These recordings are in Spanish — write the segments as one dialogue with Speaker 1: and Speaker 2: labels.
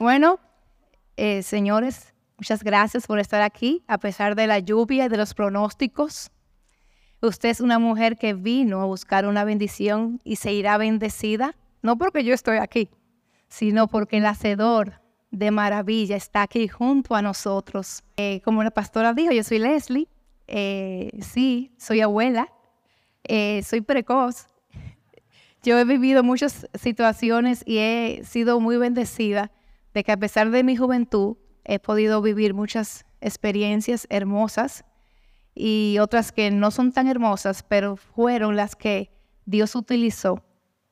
Speaker 1: Bueno, eh, señores, muchas gracias por estar aquí, a pesar de la lluvia y de los pronósticos. Usted es una mujer que vino a buscar una bendición y se irá bendecida, no porque yo estoy aquí, sino porque el Hacedor de maravilla está aquí junto a nosotros. Eh, como la pastora dijo, yo soy Leslie, eh, sí, soy abuela, eh, soy precoz. Yo he vivido muchas situaciones y he sido muy bendecida de que a pesar de mi juventud he podido vivir muchas experiencias hermosas y otras que no son tan hermosas, pero fueron las que Dios utilizó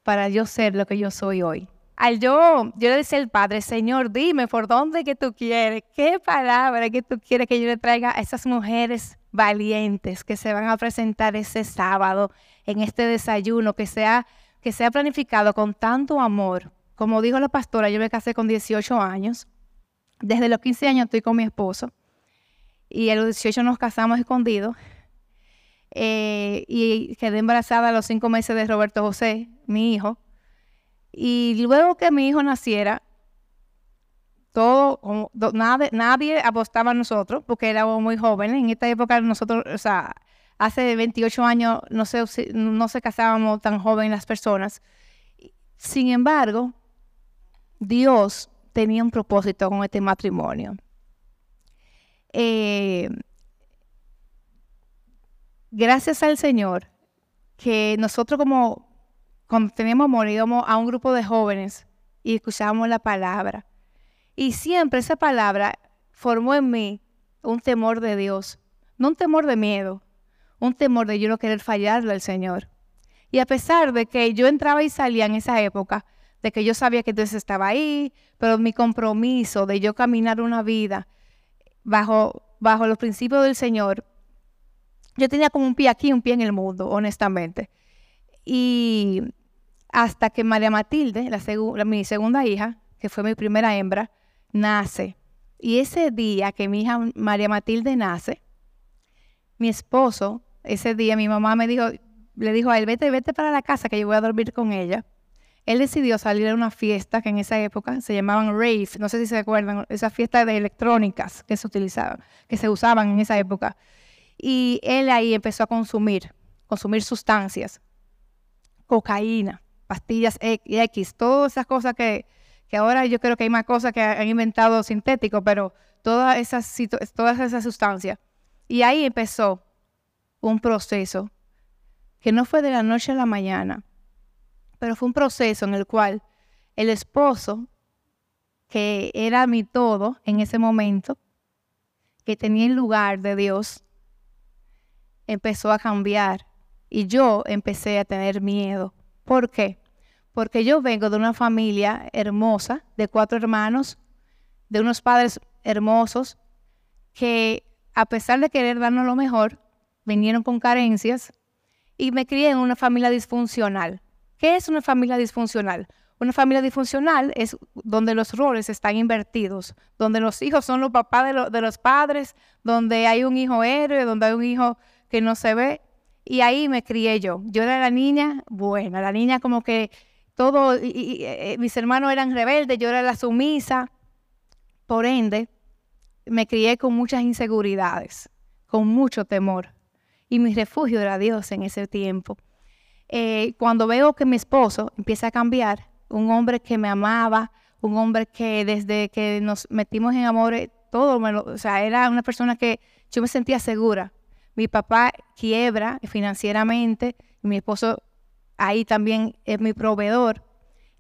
Speaker 1: para yo ser lo que yo soy hoy. Al yo, yo le decía al Padre, Señor, dime por dónde que tú quieres, qué palabra que tú quieres que yo le traiga a esas mujeres valientes que se van a presentar ese sábado en este desayuno, que sea, que sea planificado con tanto amor. Como dijo la pastora, yo me casé con 18 años. Desde los 15 años estoy con mi esposo y a los 18 nos casamos escondidos. Eh, y quedé embarazada a los cinco meses de Roberto José, mi hijo. Y luego que mi hijo naciera, todo, nadie, apostaba a nosotros porque éramos muy jóvenes. En esta época nosotros, o sea, hace 28 años no se, no se casábamos tan jóvenes las personas. Sin embargo, Dios tenía un propósito con este matrimonio. Eh, gracias al Señor que nosotros como cuando teníamos amor íbamos a un grupo de jóvenes y escuchábamos la palabra. Y siempre esa palabra formó en mí un temor de Dios, no un temor de miedo, un temor de yo no querer fallarle al Señor. Y a pesar de que yo entraba y salía en esa época, de que yo sabía que Dios estaba ahí, pero mi compromiso de yo caminar una vida bajo, bajo los principios del Señor, yo tenía como un pie aquí, un pie en el mundo, honestamente. Y hasta que María Matilde, la mi segunda hija, que fue mi primera hembra, nace. Y ese día que mi hija María Matilde nace, mi esposo, ese día mi mamá me dijo, le dijo a él, vete, vete para la casa que yo voy a dormir con ella él decidió salir a una fiesta que en esa época se llamaban rave, no sé si se acuerdan, esas fiestas de electrónicas que se utilizaban, que se usaban en esa época. Y él ahí empezó a consumir, consumir sustancias, cocaína, pastillas X, todas esas cosas que, que ahora yo creo que hay más cosas que han inventado sintéticos, pero todas esas, todas esas sustancias. Y ahí empezó un proceso que no fue de la noche a la mañana, pero fue un proceso en el cual el esposo, que era mi todo en ese momento, que tenía el lugar de Dios, empezó a cambiar y yo empecé a tener miedo. ¿Por qué? Porque yo vengo de una familia hermosa, de cuatro hermanos, de unos padres hermosos, que a pesar de querer darnos lo mejor, vinieron con carencias y me crié en una familia disfuncional. ¿Qué es una familia disfuncional? Una familia disfuncional es donde los roles están invertidos, donde los hijos son los papás de, los padres, donde hay un hijo héroe, donde hay un hijo que no se ve. Y ahí me crié yo. Yo era la niña buena, la niña como que todo, y, eh, mis hermanos eran rebeldes, yo era la sumisa. Por ende, me crié con muchas inseguridades, con mucho temor. Y mi refugio era Dios en ese tiempo. Eh, cuando veo que mi esposo empieza a cambiar, un hombre que me amaba, un hombre que desde que nos metimos en amor, todo, o sea, era una persona que yo me sentía segura. Mi papá quiebra financieramente, mi esposo ahí también es mi proveedor.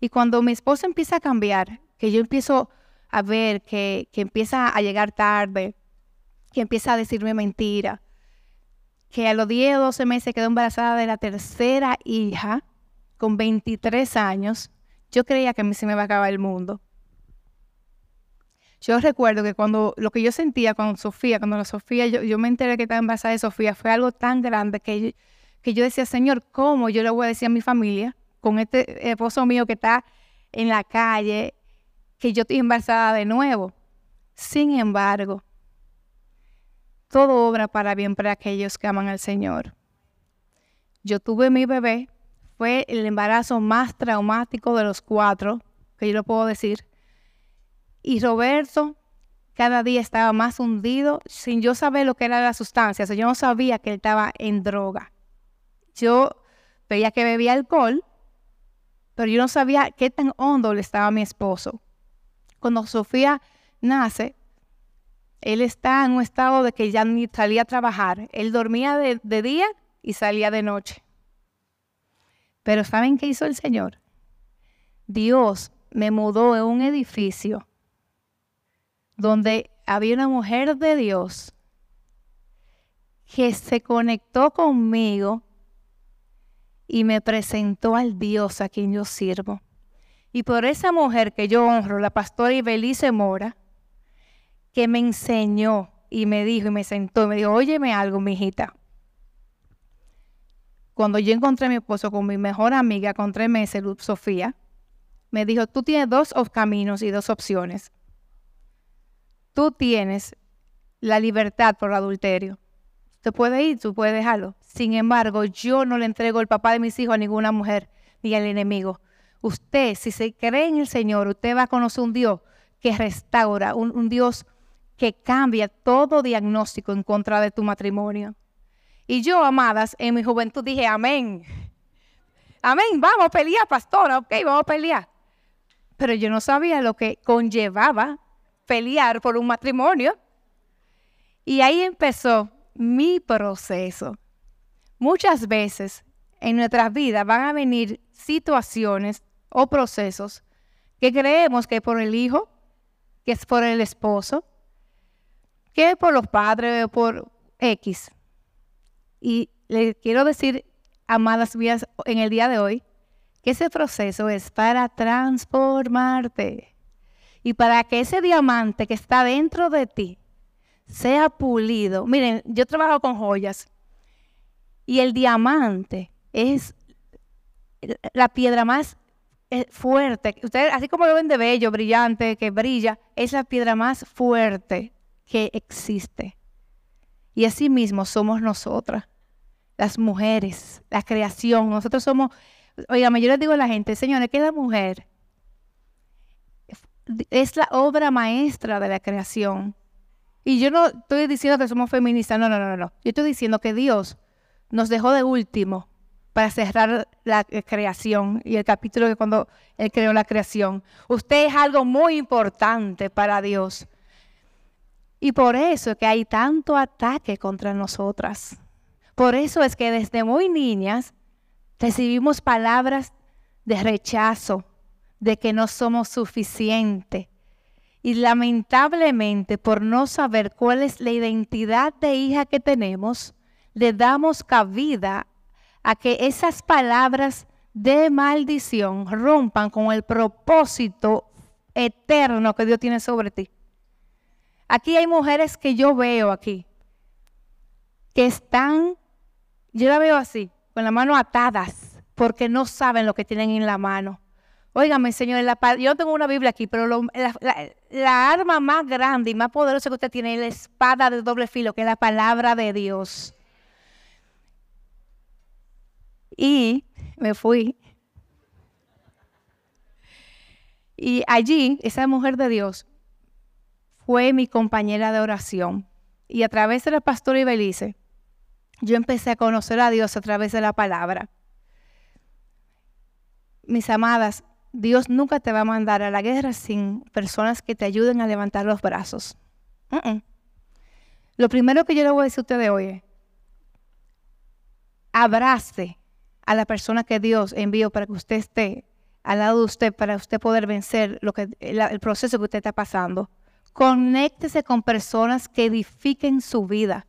Speaker 1: Y cuando mi esposo empieza a cambiar, que yo empiezo a ver que, que empieza a llegar tarde, que empieza a decirme mentira, que a los 10 o 12 meses quedó embarazada de la tercera hija, con 23 años, yo creía que a mí se me iba a acabar el mundo. Yo recuerdo que cuando lo que yo sentía con Sofía, cuando la Sofía, yo, me enteré que estaba embarazada de Sofía, fue algo tan grande que, que yo decía, Señor, ¿cómo yo le voy a decir a mi familia, con este esposo mío que está en la calle, que yo estoy embarazada de nuevo? Sin embargo, todo obra para bien para aquellos que aman al Señor. Yo tuve mi bebé, fue el embarazo más traumático de los cuatro, que yo lo puedo decir. Y Roberto cada día estaba más hundido sin yo saber lo que era la sustancia. yo no sabía que él estaba en droga. Yo veía que bebía alcohol, pero yo no sabía qué tan hondo le estaba mi esposo. Cuando Sofía nace, él está en un estado de que ya ni salía a trabajar. Él dormía de, día y salía de noche. Pero ¿saben qué hizo el Señor? Dios me mudó en un edificio donde había una mujer de Dios que se conectó conmigo y me presentó al Dios a quien yo sirvo. Y por esa mujer que yo honro, la pastora Ibelice Mora, que me enseñó y me dijo y me sentó y me dijo, óyeme algo, mi hijita. Cuando yo encontré a mi esposo con mi mejor amiga, encontré meses, Sofía, me dijo, tú tienes dos caminos y dos opciones tú tienes la libertad por adulterio. Usted puede ir, tú puedes dejarlo. Sin embargo, yo no le entrego el papá de mis hijos a ninguna mujer ni al enemigo. Usted, si se cree en el Señor, usted va a conocer un Dios que restaura, un, un Dios que cambia todo diagnóstico en contra de tu matrimonio. Y yo, amadas, en mi juventud dije, amén. Amén, vamos a pelear, pastora, ok, vamos a pelear. Pero yo no sabía lo que conllevaba pelear por un matrimonio. Y ahí empezó mi proceso. Muchas veces en nuestras vidas van a venir situaciones o procesos que creemos que es por el hijo, que es por el esposo, que por los padres o por X. Y le quiero decir, amadas mías, en el día de hoy, que ese proceso es para transformarte. Y para que ese diamante que está dentro de ti sea pulido. Miren, yo trabajo con joyas y el diamante es la piedra más eh, fuerte. Ustedes, así como lo ven de bello, brillante, que brilla, es la piedra más fuerte que existe. Y así mismo somos nosotras, las mujeres, la creación. Nosotros somos, oiga, yo les digo a la gente, señores, que la mujer es la obra maestra de la creación. Y yo no estoy diciendo que somos feministas, no, no, no, no. Yo estoy diciendo que Dios nos dejó de último para cerrar la creación y el capítulo de cuando Él creó la creación. Usted es algo muy importante para Dios. Y por eso es que hay tanto ataque contra nosotras. Por eso es que desde muy niñas recibimos palabras de rechazo, de que no somos suficientes. Y lamentablemente, por no saber cuál es la identidad de hija que tenemos, le damos cabida a que esas palabras de maldición rompan con el propósito eterno que Dios tiene sobre ti. Aquí hay mujeres que yo veo aquí, que están, yo la veo así, con la mano atadas, porque no saben lo que tienen en la mano. Óigame, Señor, yo tengo una Biblia aquí, pero la, arma más grande y más poderosa que usted tiene es la espada de doble filo, que es la palabra de Dios. Y me fui. Y allí, esa mujer de Dios fue mi compañera de oración. Y a través de la pastora Ibelice, yo empecé a conocer a Dios a través de la palabra. Mis amadas, Dios nunca te va a mandar a la guerra sin personas que te ayuden a levantar los brazos. Lo primero que yo le voy a decir a usted hoy es, abrace a la persona que Dios envió para que usted esté al lado de usted, para usted poder vencer lo que, el proceso que usted está pasando. Conéctese con personas que edifiquen su vida.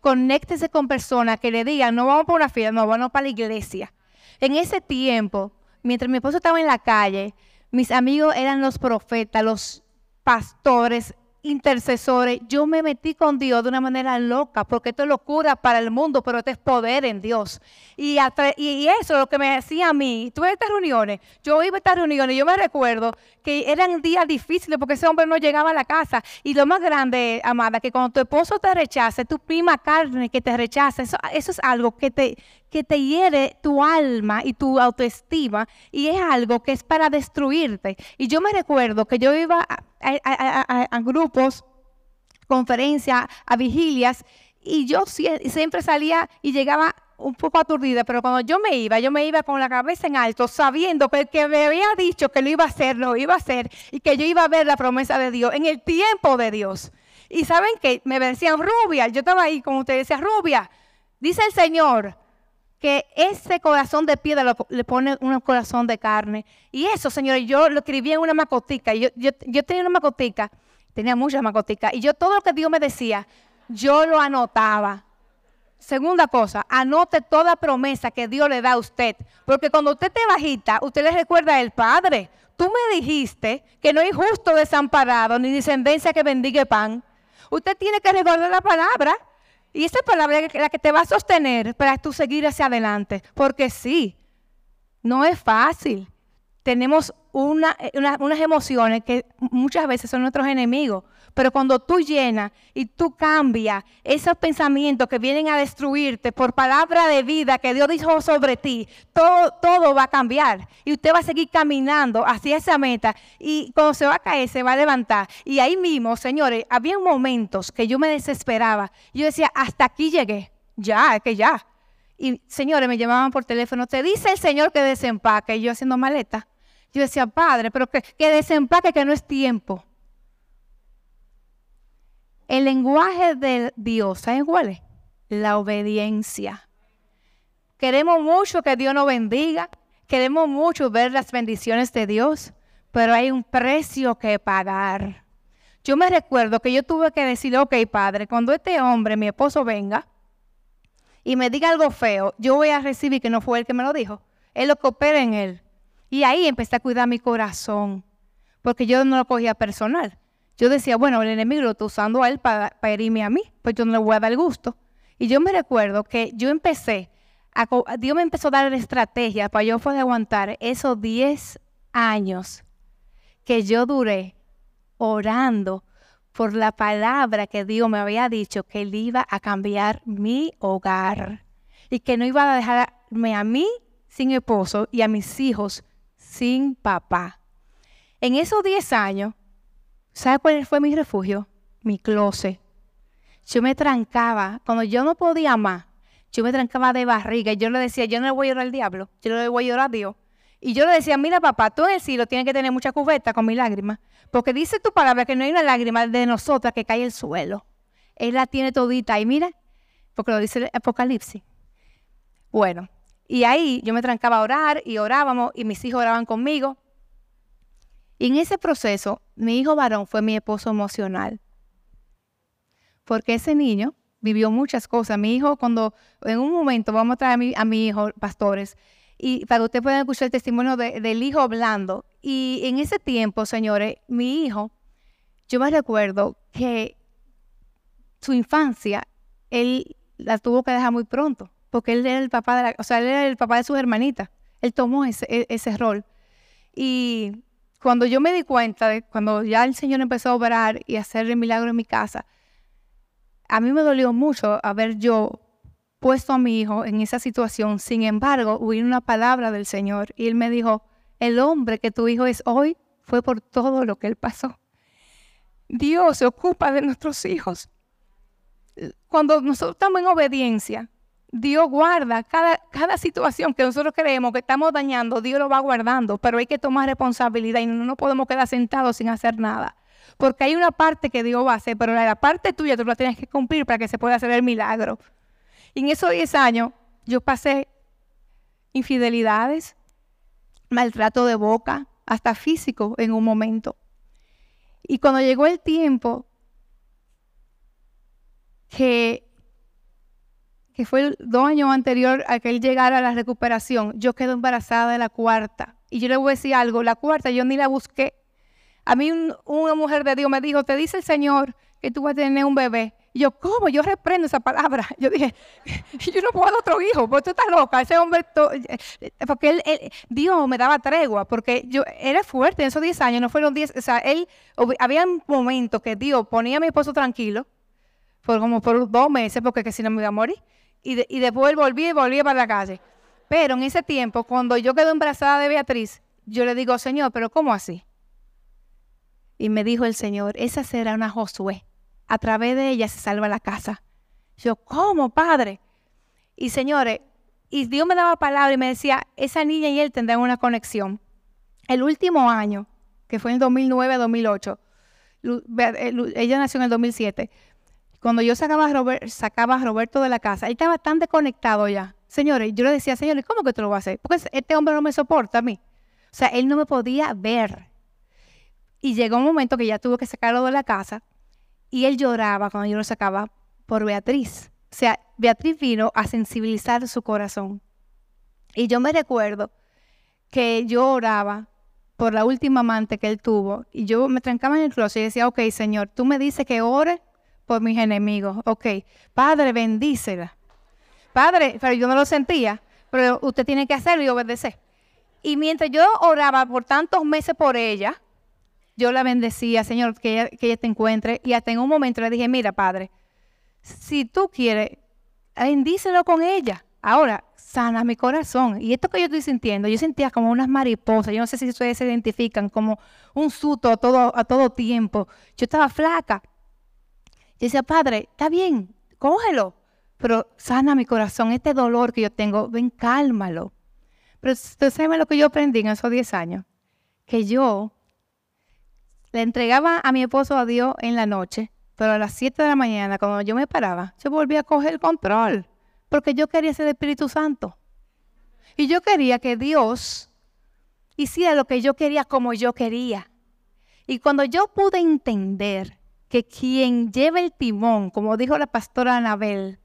Speaker 1: Conéctese con personas que le digan, no vamos para una fiesta, no, vamos para la iglesia. En ese tiempo, mientras mi esposo estaba en la calle, mis amigos eran los profetas, los pastores, intercesores. Yo me metí con Dios de una manera loca, porque esto es locura para el mundo, pero esto es poder en Dios. Y, y eso es lo que me decía a mí. Tuve estas reuniones, yo iba a estas reuniones, yo me recuerdo que eran días difíciles porque ese hombre no llegaba a la casa. Y lo más grande, amada, que cuando tu esposo te rechace, tu prima carne que te rechaza, eso es algo que te, que te hiere tu alma y tu autoestima y es algo que es para destruirte. Y yo me recuerdo que yo iba a, grupos, conferencias, a vigilias y yo siempre salía y llegaba un poco aturdida, pero cuando yo me iba, yo me iba con la cabeza en alto, sabiendo que el que me había dicho que lo iba a hacer, lo iba a hacer, y que yo iba a ver la promesa de Dios en el tiempo de Dios. Y saben que me decían rubia, yo estaba ahí, como usted decía, rubia. Dice el Señor que ese corazón de piedra le pone un corazón de carne. Y eso, señores, yo lo escribí en una macotica. Yo, yo, yo tenía una macotica, tenía muchas macoticas, y yo todo lo que Dios me decía, yo lo anotaba. Segunda cosa, anote toda promesa que Dios le da a usted. Porque cuando usted te bajita, usted le recuerda al Padre. Tú me dijiste que no hay justo desamparado ni descendencia que bendiga pan. Usted tiene que recordar la palabra. Y esa palabra es la que te va a sostener para tú seguir hacia adelante. Porque sí, no es fácil. Tenemos eh, unas emociones que muchas veces son nuestros enemigos. Pero cuando tú llenas y tú cambias esos pensamientos que vienen a destruirte por palabra de vida que Dios dijo sobre ti, todo, todo va a cambiar. Y usted va a seguir caminando hacia esa meta. Y cuando se va a caer, se va a levantar. Y ahí mismo, señores, había momentos que yo me desesperaba. Yo decía, hasta aquí llegué. Ya, es que ya. Y señores, me llamaban por teléfono. Te dice el Señor que desempaque. Y yo haciendo maleta. Yo decía, Padre, pero que, que desempaque, que no es tiempo. El lenguaje de Dios, ¿saben cuál es? La obediencia. Queremos mucho que Dios nos bendiga, queremos mucho ver las bendiciones de Dios, pero hay un precio que pagar. Yo me recuerdo que yo tuve que decir, ok, padre, cuando este hombre, mi esposo, venga y me diga algo feo, yo voy a recibir que no fue él que me lo dijo. Él lo que opera en él. Y ahí empecé a cuidar mi corazón, porque yo no lo cogía personal. Yo decía, bueno, el enemigo lo está usando a él para, herirme a mí, pues yo no le voy a dar gusto. Y yo me recuerdo que yo empecé, Dios me empezó a dar estrategias para yo poder aguantar esos 10 años que yo duré orando por la palabra que Dios me había dicho que Él iba a cambiar mi hogar y que no iba a dejarme a mí sin esposo y a mis hijos sin papá. En esos 10 años, ¿Sabe cuál fue mi refugio? Mi closet. Yo me trancaba, cuando yo no podía más, yo me trancaba de barriga y yo le decía, yo no le voy a llorar al diablo, yo le voy a llorar a Dios. Y yo le decía, mira papá, tú en el cielo tienes que tener mucha cubeta con mi lágrima, porque dice tu palabra que no hay una lágrima de nosotras que cae el suelo. Él la tiene todita y mira, porque lo dice el Apocalipsis. Bueno, y ahí yo me trancaba a orar y orábamos y mis hijos oraban conmigo. Y en ese proceso, mi hijo varón fue mi esposo emocional. Porque ese niño vivió muchas cosas. Mi hijo, cuando en un momento vamos a traer a mi, hijo, pastores, y para que ustedes puedan escuchar el testimonio del hijo hablando. Y en ese tiempo, señores, mi hijo, yo me recuerdo que su infancia, él la tuvo que dejar muy pronto, porque él era el papá de la, o sea, él era el papá de sus hermanitas. Él tomó ese, e, ese rol. Y cuando yo me di cuenta, de, cuando ya el Señor empezó a obrar y a hacer el milagro en mi casa, a mí me dolió mucho haber yo puesto a mi hijo en esa situación. Sin embargo, hubo una palabra del Señor y él me dijo, el hombre que tu hijo es hoy fue por todo lo que él pasó. Dios se ocupa de nuestros hijos. Cuando nosotros estamos en obediencia, Dios guarda cada, cada situación que nosotros creemos que estamos dañando, Dios lo va guardando, pero hay que tomar responsabilidad y no nos podemos quedar sentados sin hacer nada. Porque hay una parte que Dios va a hacer, pero la parte tuya tú la tienes que cumplir para que se pueda hacer el milagro. Y en esos 10 años yo pasé infidelidades, maltrato de boca, hasta físico en un momento. Y cuando llegó el tiempo que que fue dos años anterior a que él llegara a la recuperación, yo quedé embarazada de la cuarta. Y yo le voy a decir algo, la cuarta yo ni la busqué. A mí una mujer de Dios me dijo, te dice el Señor que tú vas a tener un bebé. Y yo, ¿cómo? Yo reprendo esa palabra. Yo dije, yo no puedo dar otro hijo, porque tú estás loca. Ese hombre, porque él, Dios me daba tregua, porque yo era fuerte en esos 10 años, no fueron 10, o sea, él, había un momento que Dios ponía a mi esposo tranquilo, por como por dos meses, porque que si no me iba a morir. Y, después volví y volví para la calle. Pero en ese tiempo, cuando yo quedo embarazada de Beatriz, yo le digo, Señor, pero ¿cómo así? Y me dijo el Señor, esa será una Josué. A través de ella se salva la casa. Yo, ¿cómo, Padre? Y señores, y Dios me daba palabra y me decía, esa niña y él tendrán una conexión. El último año, que fue en el 2009-2008, eh, ella nació en el 2007. Cuando yo sacaba a, sacaba a Roberto de la casa, él estaba tan desconectado ya. Señores, yo le decía, señores, ¿cómo que tú lo vas a hacer? Porque este hombre no me soporta a mí. O sea, él no me podía ver. Y llegó un momento que ya tuve que sacarlo de la casa y él lloraba cuando yo lo sacaba por Beatriz. O sea, Beatriz vino a sensibilizar su corazón. Y yo me recuerdo que yo oraba por la última amante que él tuvo y yo me trancaba en el closet y decía, ok, Señor, tú me dices que ore por mis enemigos. Ok, Padre, bendícela. Padre, pero yo no lo sentía, pero usted tiene que hacerlo y obedecer. Y mientras yo oraba por tantos meses por ella, yo la bendecía, Señor, que ella, que ella te encuentre. Y hasta en un momento le dije, mira, Padre, si tú quieres, bendícelo con ella. Ahora, sana mi corazón. Y esto que yo estoy sintiendo, yo sentía como unas mariposas. Yo no sé si ustedes se identifican como un suto a todo, a todo tiempo. Yo estaba flaca. Yo decía, Padre, está bien, cógelo. Pero sana mi corazón, este dolor que yo tengo, ven, cálmalo. Pero usted sabe lo que yo aprendí en esos 10 años. Que yo le entregaba a mi esposo a Dios en la noche, pero a las 7 de la mañana, cuando yo me paraba, yo volvía a coger el control, porque yo quería ser Espíritu Santo. Y yo quería que Dios hiciera lo que yo quería como yo quería. Y cuando yo pude entender que quien lleva el timón, como dijo la pastora Anabel,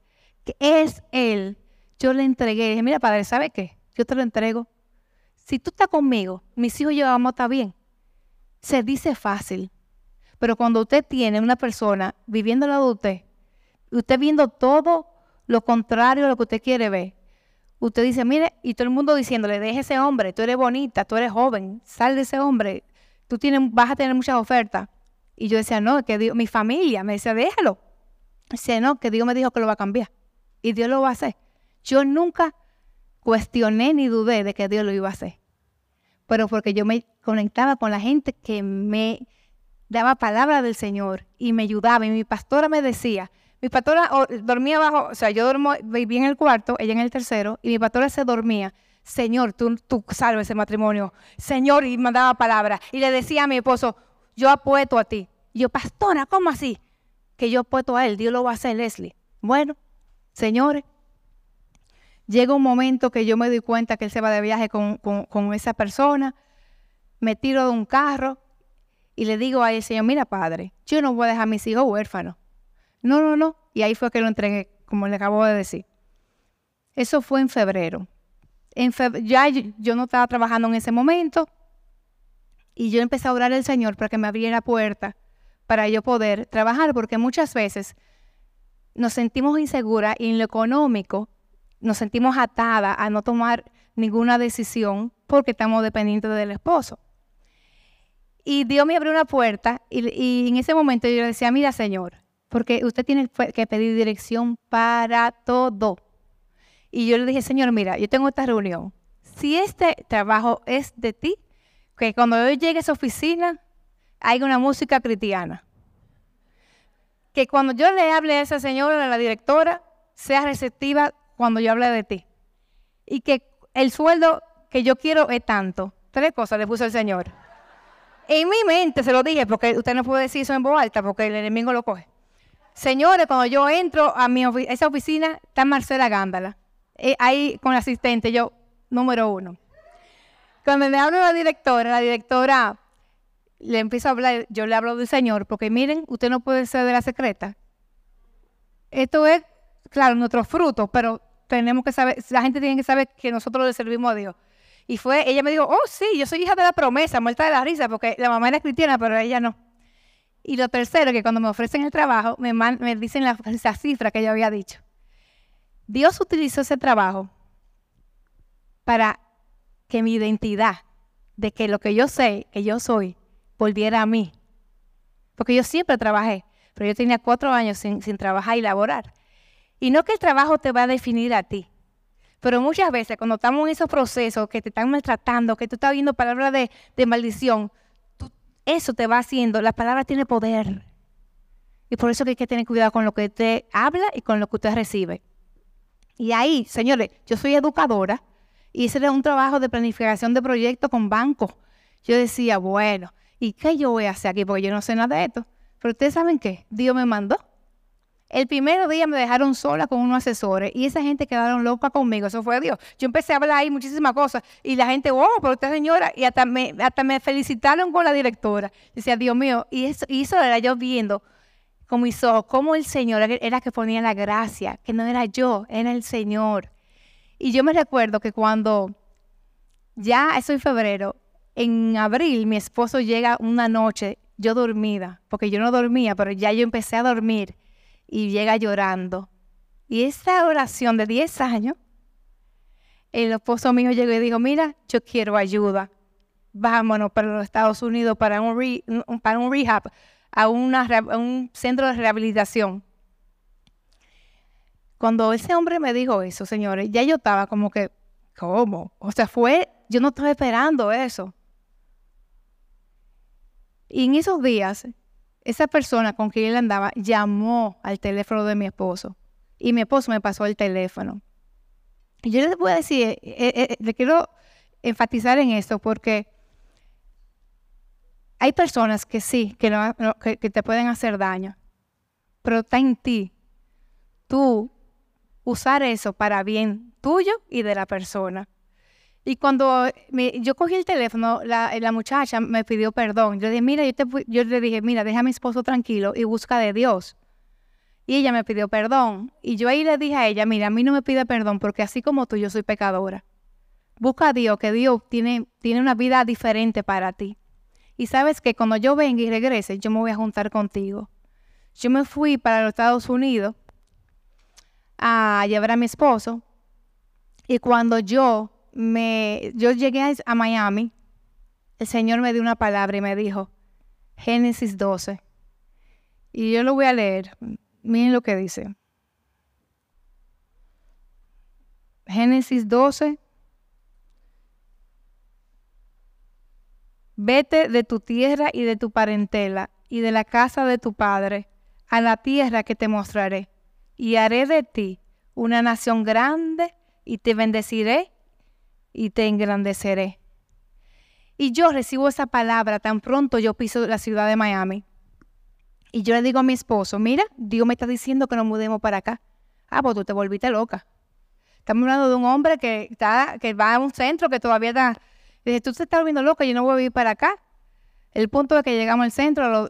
Speaker 1: que es Él, yo le entregué. dije, mira, Padre, ¿sabe qué? Yo te lo entrego. Si tú estás conmigo, mis hijos y yo bien se dice fácil, pero cuando usted tiene una persona viviendo la de usted, usted viendo todo lo contrario a lo que usted quiere ver, usted dice, mire, y todo el mundo diciéndole, deje ese hombre, tú eres bonita, tú eres joven, sal de ese hombre, tú tienes, vas a tener muchas ofertas. Y yo decía, no, que Dios, mi familia me decía, déjalo. Dice, no, que Dios me dijo que lo va a cambiar. Y Dios lo va a hacer. Yo nunca cuestioné ni dudé de que Dios lo iba a hacer pero porque yo me conectaba con la gente que me daba palabra del Señor y me ayudaba. Y mi pastora me decía, mi pastora dormía abajo, o sea, yo dormo, vivía en el cuarto, ella en el tercero, y mi pastora se dormía. Señor, tú, tú ese matrimonio. Señor, y mandaba palabra. Y le decía a mi esposo, yo apuesto a ti. Y yo, pastora, ¿cómo así? Que yo apuesto a él, Dios lo va a hacer, Leslie. Bueno, señores, Llega un momento que yo me doy cuenta que él se va de viaje con, esa persona, me tiro de un carro y le digo a él, Señor, mira padre, yo no voy a dejar a mis hijos huérfanos. No, no, no. Y ahí fue que lo entregué, como le acabo de decir. Eso fue en febrero. En ya yo, no estaba trabajando en ese momento y yo empecé a orar al Señor para que me abriera puerta para yo poder trabajar, porque muchas veces nos sentimos inseguras y en lo económico nos sentimos atadas a no tomar ninguna decisión porque estamos dependientes del esposo. Y Dios me abrió una puerta y, en ese momento yo le decía, mira Señor, porque usted tiene que pedir dirección para todo. Y yo le dije, Señor, mira, yo tengo esta reunión. Si este trabajo es de ti, que cuando yo llegue a esa oficina hay una música cristiana. Que cuando yo le hable a esa señora, a la directora, sea receptiva cuando yo hable de ti. Y que el sueldo que yo quiero es tanto. Tres cosas le puso el Señor. En mi mente se lo dije, porque usted no puede decir eso en voz alta, porque el enemigo lo coge. Señores, cuando yo entro a mi esa oficina, está Marcela Gándala. Eh, ahí con asistente, yo, número uno. Cuando me hablo la directora, la directora le empiezo a hablar, yo le hablo del Señor, porque miren, usted no puede ser de la secreta. Esto es claro, nuestros frutos, pero tenemos que saber, la gente tiene que saber que nosotros le servimos a Dios. Y fue, ella me dijo, oh sí, yo soy hija de la promesa, muerta de la risa, porque la mamá era cristiana, pero ella no. Y lo tercero, que cuando me ofrecen el trabajo, me, me dicen la, esa cifra que yo había dicho. Dios utilizó ese trabajo para que mi identidad de que lo que yo sé, que yo soy, volviera a mí. Porque yo siempre trabajé, pero yo tenía cuatro años sin, trabajar y laborar. Y no que el trabajo te va a definir a ti, pero muchas veces cuando estamos en esos procesos que te están maltratando, que tú estás viendo palabras de, de maldición, eso te va haciendo, la palabra tiene poder. Y por eso que hay que tener cuidado con lo que usted habla y con lo que usted recibe. Y ahí, señores, yo soy educadora era un trabajo de planificación de proyectos con bancos. Yo decía, bueno, ¿y qué yo voy a hacer aquí? Porque yo no sé nada de esto. Pero ustedes saben qué, Dios me mandó. El primer día me dejaron sola con unos asesores y esa gente quedaron loca conmigo. Eso fue Dios. Yo empecé a hablar ahí muchísimas cosas y la gente, oh, pero usted señora, y hasta me, hasta me felicitaron con la directora. decía, Dios mío, y eso, y eso era yo viendo con mis ojos, cómo el Señor era que ponía la gracia, que no era yo, era el Señor. Y yo me recuerdo que cuando ya, eso en febrero, en abril mi esposo llega una noche, yo dormida, porque yo no dormía, pero ya yo empecé a dormir y llega llorando. Y esa oración de 10 años, el esposo mío llegó y dijo, mira, yo quiero ayuda. Vámonos para los Estados Unidos para un, para un rehab, a, un centro de rehabilitación. Cuando ese hombre me dijo eso, señores, ya yo estaba como que, ¿cómo? O sea, fue, yo no estaba esperando eso. Y en esos días, esa persona con quien él andaba llamó al teléfono de mi esposo y mi esposo me pasó el teléfono. Y yo les voy a decir, eh, eh, eh, le quiero enfatizar en esto porque hay personas que sí, que, que te pueden hacer daño, pero está en ti. Tú usar eso para bien tuyo y de la persona. Y cuando yo cogí el teléfono, la, muchacha me pidió perdón. Yo, dije, mira, yo, te, yo le dije, mira, deja a mi esposo tranquilo y busca de Dios. Y ella me pidió perdón. Y yo ahí le dije a ella, mira, a mí no me pide perdón porque así como tú, yo soy pecadora. Busca a Dios, que Dios tiene, tiene una vida diferente para ti. Y sabes que cuando yo venga y regrese, yo me voy a juntar contigo. Yo me fui para los Estados Unidos a llevar a mi esposo. Y cuando yo me, yo llegué a, Miami, el Señor me dio una palabra y me dijo, Génesis 12. Y yo lo voy a leer. Miren lo que dice. Génesis 12. Vete de tu tierra y de tu parentela y de la casa de tu padre a la tierra que te mostraré y haré de ti una nación grande y te bendeciré y te engrandeceré. Y yo recibo esa palabra tan pronto yo piso la ciudad de Miami. Y yo le digo a mi esposo, mira, Dios me está diciendo que nos mudemos para acá. Ah, pues tú te volviste loca. Estamos hablando de un hombre que, está, que va a un centro que todavía está... Dice, tú te estás volviendo loca, yo no voy a vivir para acá. El punto es que llegamos al centro,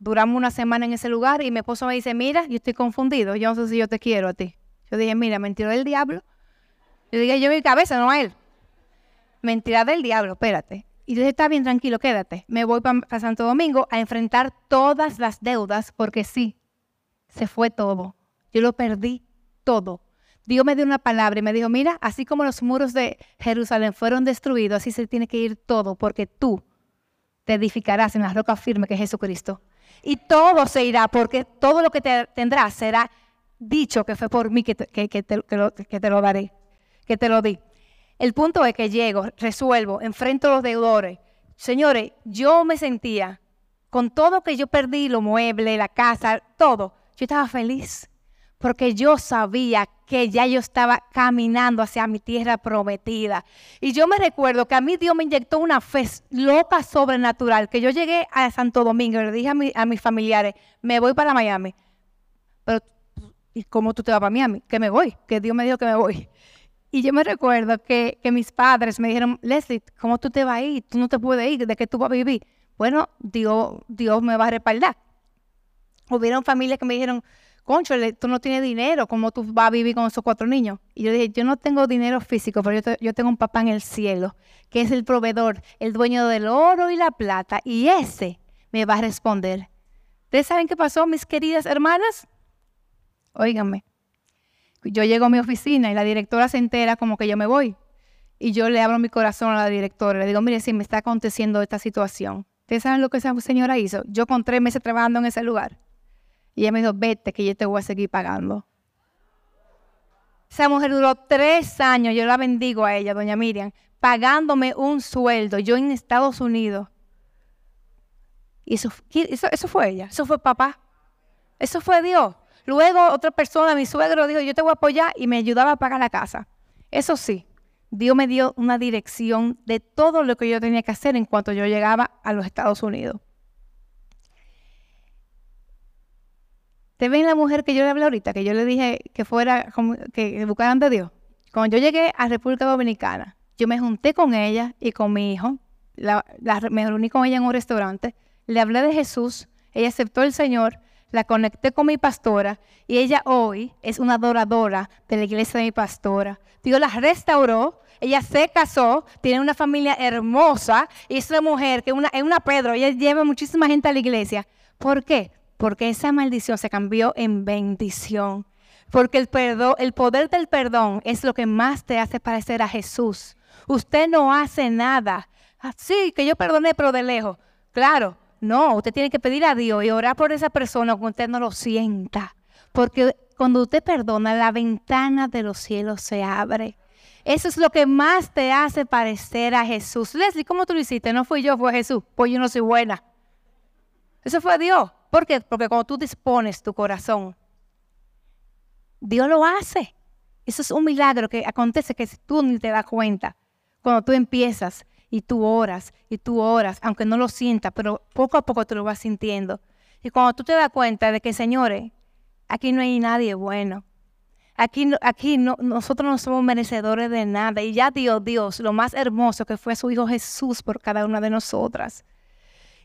Speaker 1: duramos una semana en ese lugar y mi esposo me dice, mira, yo estoy confundido, yo no sé si yo te quiero a ti. Yo dije, mira, mentira del diablo. Yo dije, yo mi cabeza, no a él. Mentira del diablo, espérate. Y yo dije, está bien, tranquilo, quédate. Me voy para Santo Domingo a enfrentar todas las deudas porque sí, se fue todo. Yo lo perdí todo. Dios me dio una palabra y me dijo, mira, así como los muros de Jerusalén fueron destruidos, así se tiene que ir todo porque tú te edificarás en la roca firme que es Jesucristo. Y todo se irá, porque todo lo que te tendrás será dicho que fue por mí que te, que, te, lo, que te lo daré, que te lo di. El punto es que llego, resuelvo, enfrento a los deudores. Señores, yo me sentía, con todo que yo perdí, los muebles, la casa, todo, yo estaba feliz porque yo sabía que ya yo estaba caminando hacia mi tierra prometida. Y yo me recuerdo que a mí Dios me inyectó una fe loca sobrenatural, que yo llegué a Santo Domingo y le dije a, mis familiares, me voy para Miami. Pero, ¿y cómo tú te vas para Miami? Que me voy, que Dios me dijo que me voy. Y yo me recuerdo que, que mis padres me dijeron, Leslie, ¿cómo tú te vas a ir? Tú no te puedes ir, ¿de qué tú vas a vivir? Bueno, Dios, Dios me va a respaldar. Hubieron familias que me dijeron, concho, tú no tienes dinero, ¿cómo tú vas a vivir con esos cuatro niños? Y yo dije, yo no tengo dinero físico, pero yo, tengo un papá en el cielo, que es el proveedor, el dueño del oro y la plata, y ese me va a responder. ¿Ustedes saben qué pasó, mis queridas hermanas? Óiganme, yo llego a mi oficina y la directora se entera como que yo me voy. Y yo le abro mi corazón a la directora. Le digo, mire, si me está aconteciendo esta situación. ¿Ustedes saben lo que esa señora hizo? Yo con tres meses trabajando en ese lugar. Y ella me dijo, vete, que yo te voy a seguir pagando. Esa mujer duró tres años, yo la bendigo a ella, doña Miriam, pagándome un sueldo, yo en Estados Unidos. Y eso, eso, fue ella, eso fue papá, eso fue Dios. Luego otra persona, mi suegro, dijo, yo te voy a apoyar y me ayudaba a pagar la casa. Eso sí, Dios me dio una dirección de todo lo que yo tenía que hacer en cuanto yo llegaba a los Estados Unidos. ¿Te ven la mujer que yo le hablé ahorita? Que yo le dije que fuera, que buscaran de Dios. Cuando yo llegué a República Dominicana, yo me junté con ella y con mi hijo. me reuní con ella en un restaurante. Le hablé de Jesús. Ella aceptó el Señor. La conecté con mi pastora. Y ella hoy es una adoradora de la iglesia de mi pastora. Dios la restauró. Ella se casó, tiene una familia hermosa y es una mujer que es una Pedro. Ella lleva muchísima gente a la iglesia. ¿Por qué? Porque esa maldición se cambió en bendición. Porque el, perdón, el poder del perdón es lo que más te hace parecer a Jesús. Usted no hace nada. Así que yo perdoné, pero de lejos. Claro, no, usted tiene que pedir a Dios y orar por esa persona aunque usted no lo sienta. Porque cuando usted perdona, la ventana de los cielos se abre. Eso es lo que más te hace parecer a Jesús. Leslie, ¿cómo tú lo hiciste? No fui yo, fue Jesús. Pues yo no soy buena. Eso fue Dios. ¿Por qué? Porque cuando tú dispones tu corazón, Dios lo hace. Eso es un milagro que acontece que tú ni te das cuenta. Cuando tú empiezas y tú oras y tú oras, aunque no lo sientas, pero poco a poco tú lo vas sintiendo. Y cuando tú te das cuenta de que, señores, aquí no hay nadie bueno. Aquí, aquí no, nosotros no somos merecedores de nada. Y ya dio Dios lo más hermoso que fue su Hijo Jesús por cada una de nosotras.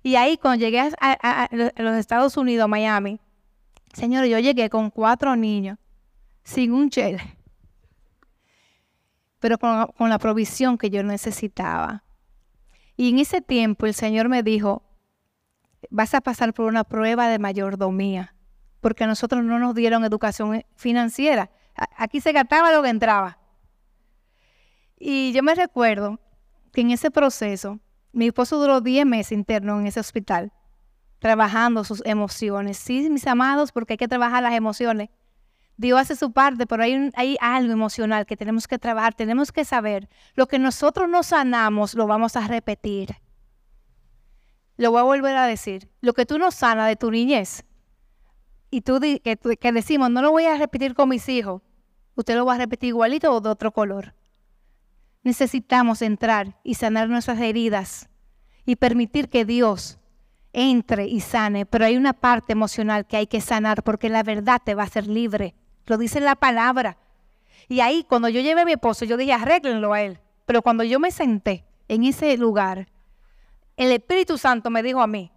Speaker 1: Y ahí cuando llegué a, los Estados Unidos, Miami, señores, yo llegué con cuatro niños, sin un chele, pero con, con la provisión que yo necesitaba. Y en ese tiempo el Señor me dijo, vas a pasar por una prueba de mayordomía, porque a nosotros no nos dieron educación financiera. Aquí se gastaba lo que entraba. Y yo me recuerdo que en ese proceso mi esposo duró 10 meses interno en ese hospital, trabajando sus emociones. Sí, mis amados, porque hay que trabajar las emociones. Dios hace su parte, pero hay, hay algo emocional que tenemos que trabajar, tenemos que saber. Lo que nosotros no sanamos, lo vamos a repetir. Lo voy a volver a decir. Lo que tú no sanas de tu niñez, y tú que, que decimos, no lo voy a repetir con mis hijos, usted lo va a repetir igualito o de otro color necesitamos entrar y sanar nuestras heridas y permitir que Dios entre y sane, pero hay una parte emocional que hay que sanar porque la verdad te va a hacer libre. Lo dice la palabra. Y ahí, cuando yo llevé a mi esposo, yo dije, arréglenlo a él. Pero cuando yo me senté en ese lugar, el Espíritu Santo me dijo a mí,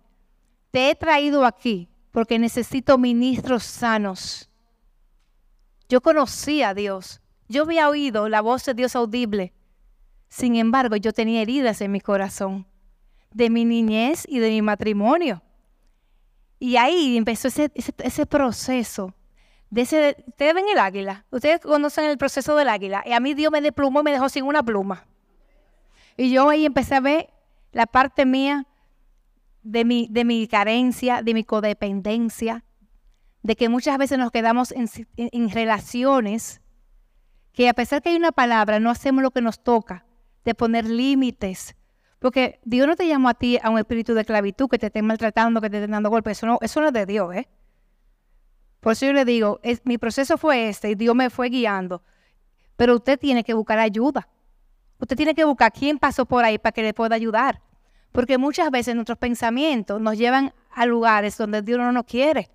Speaker 1: te he traído aquí porque necesito ministros sanos. Yo conocía a Dios. Yo había oído la voz de Dios audible, sin embargo, yo tenía heridas en mi corazón, de mi niñez y de mi matrimonio. Y ahí empezó ese, ese, proceso. Ustedes ven el águila. Ustedes conocen el proceso del águila. Y a mí Dios me desplumó y me dejó sin una pluma. Y yo ahí empecé a ver la parte mía de mi, de mi carencia, de mi codependencia, de que muchas veces nos quedamos en, en relaciones que a pesar que hay una palabra, no hacemos lo que nos toca de poner límites. Porque Dios no te llamó a ti a un espíritu de esclavitud que te esté maltratando, que te esté dando golpes. Eso no, eso no es de Dios, ¿eh? Por eso yo le digo, mi proceso fue este y Dios me fue guiando. Pero usted tiene que buscar ayuda. Usted tiene que buscar quién pasó por ahí para que le pueda ayudar. Porque muchas veces nuestros pensamientos nos llevan a lugares donde Dios no nos quiere.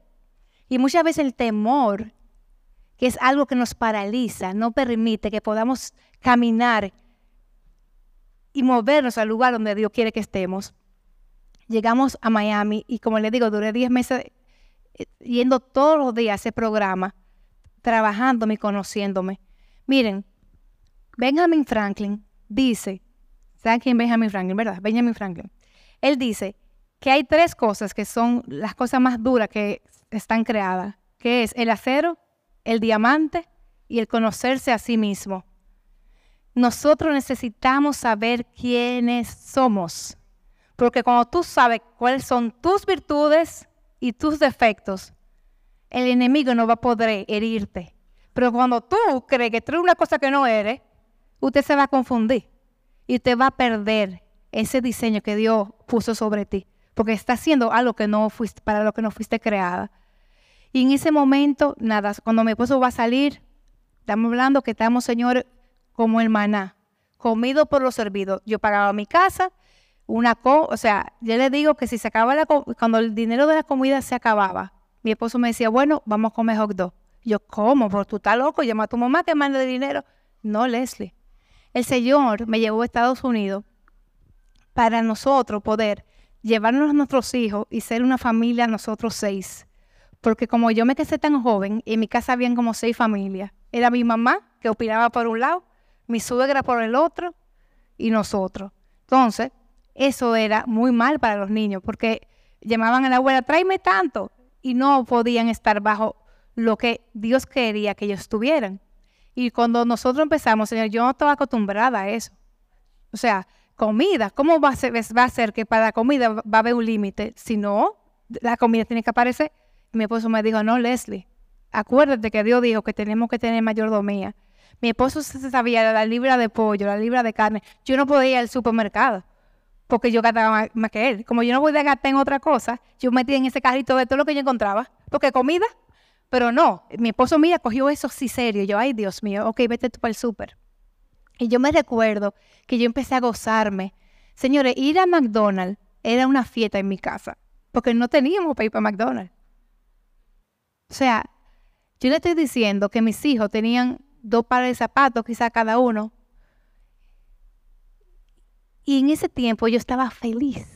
Speaker 1: Y muchas veces el temor, que es algo que nos paraliza, no permite que podamos caminar y movernos al lugar donde Dios quiere que estemos. Llegamos a Miami y como le digo, duré 10 meses eh, yendo todos los días a ese programa, trabajándome y conociéndome. Miren, Benjamin Franklin dice, ¿saben quién Benjamin Franklin, verdad? Benjamin Franklin. Él dice que hay tres cosas que son las cosas más duras que están creadas, que es el acero, el diamante y el conocerse a sí mismo. Nosotros necesitamos saber quiénes somos. Porque cuando tú sabes cuáles son tus virtudes y tus defectos, el enemigo no va a poder herirte. Pero cuando tú crees que tú eres una cosa que no eres, usted se va a confundir y usted va a perder ese diseño que Dios puso sobre ti, porque está haciendo algo que no fuiste, para lo que no fuiste creada. Y en ese momento, nada, cuando mi esposo va a salir, estamos hablando que estamos, Señor, como el maná, comido por los servidos. Yo pagaba mi casa, una co, o sea, yo le digo que si se acaba la cuando el dinero de la comida se acababa, mi esposo me decía, bueno, vamos a comer hot dog. Yo, ¿cómo? Porque tú estás loco, llama a tu mamá que mande dinero. No, Leslie. El Señor me llevó a Estados Unidos para nosotros poder llevarnos a nuestros hijos y ser una familia nosotros seis. Porque como yo me casé tan joven, en mi casa habían como seis familias. Era mi mamá, que opinaba por un lado, mi suegra por el otro y nosotros. Entonces, eso era muy mal para los niños, porque llamaban a la abuela, tráeme tanto, y no podían estar bajo lo que Dios quería que ellos estuvieran. Y cuando nosotros empezamos, Señor, yo no estaba acostumbrada a eso. O sea, comida, ¿cómo va a ser, va a ser que para la comida va a haber un límite? Si no, la comida tiene que aparecer. mi esposo me dijo, no, Leslie, acuérdate que Dios dijo que tenemos que tener mayordomía. Mi esposo se sabía la libra de pollo, la libra de carne. Yo no podía ir al supermercado porque yo gastaba más, que él. Como yo no voy a gastar en otra cosa, yo metí en ese carrito de todo lo que yo encontraba. Porque comida, pero no. Mi esposo, mira, cogió eso sí serio. Yo, ay, Dios mío, ok, vete tú para el súper. Y yo me recuerdo que yo empecé a gozarme. Señores, ir a McDonald's era una fiesta en mi casa, porque no teníamos para ir para McDonald's. O sea, yo le estoy diciendo que mis hijos tenían dos pares de zapatos, quizá cada uno, y en ese tiempo yo estaba feliz.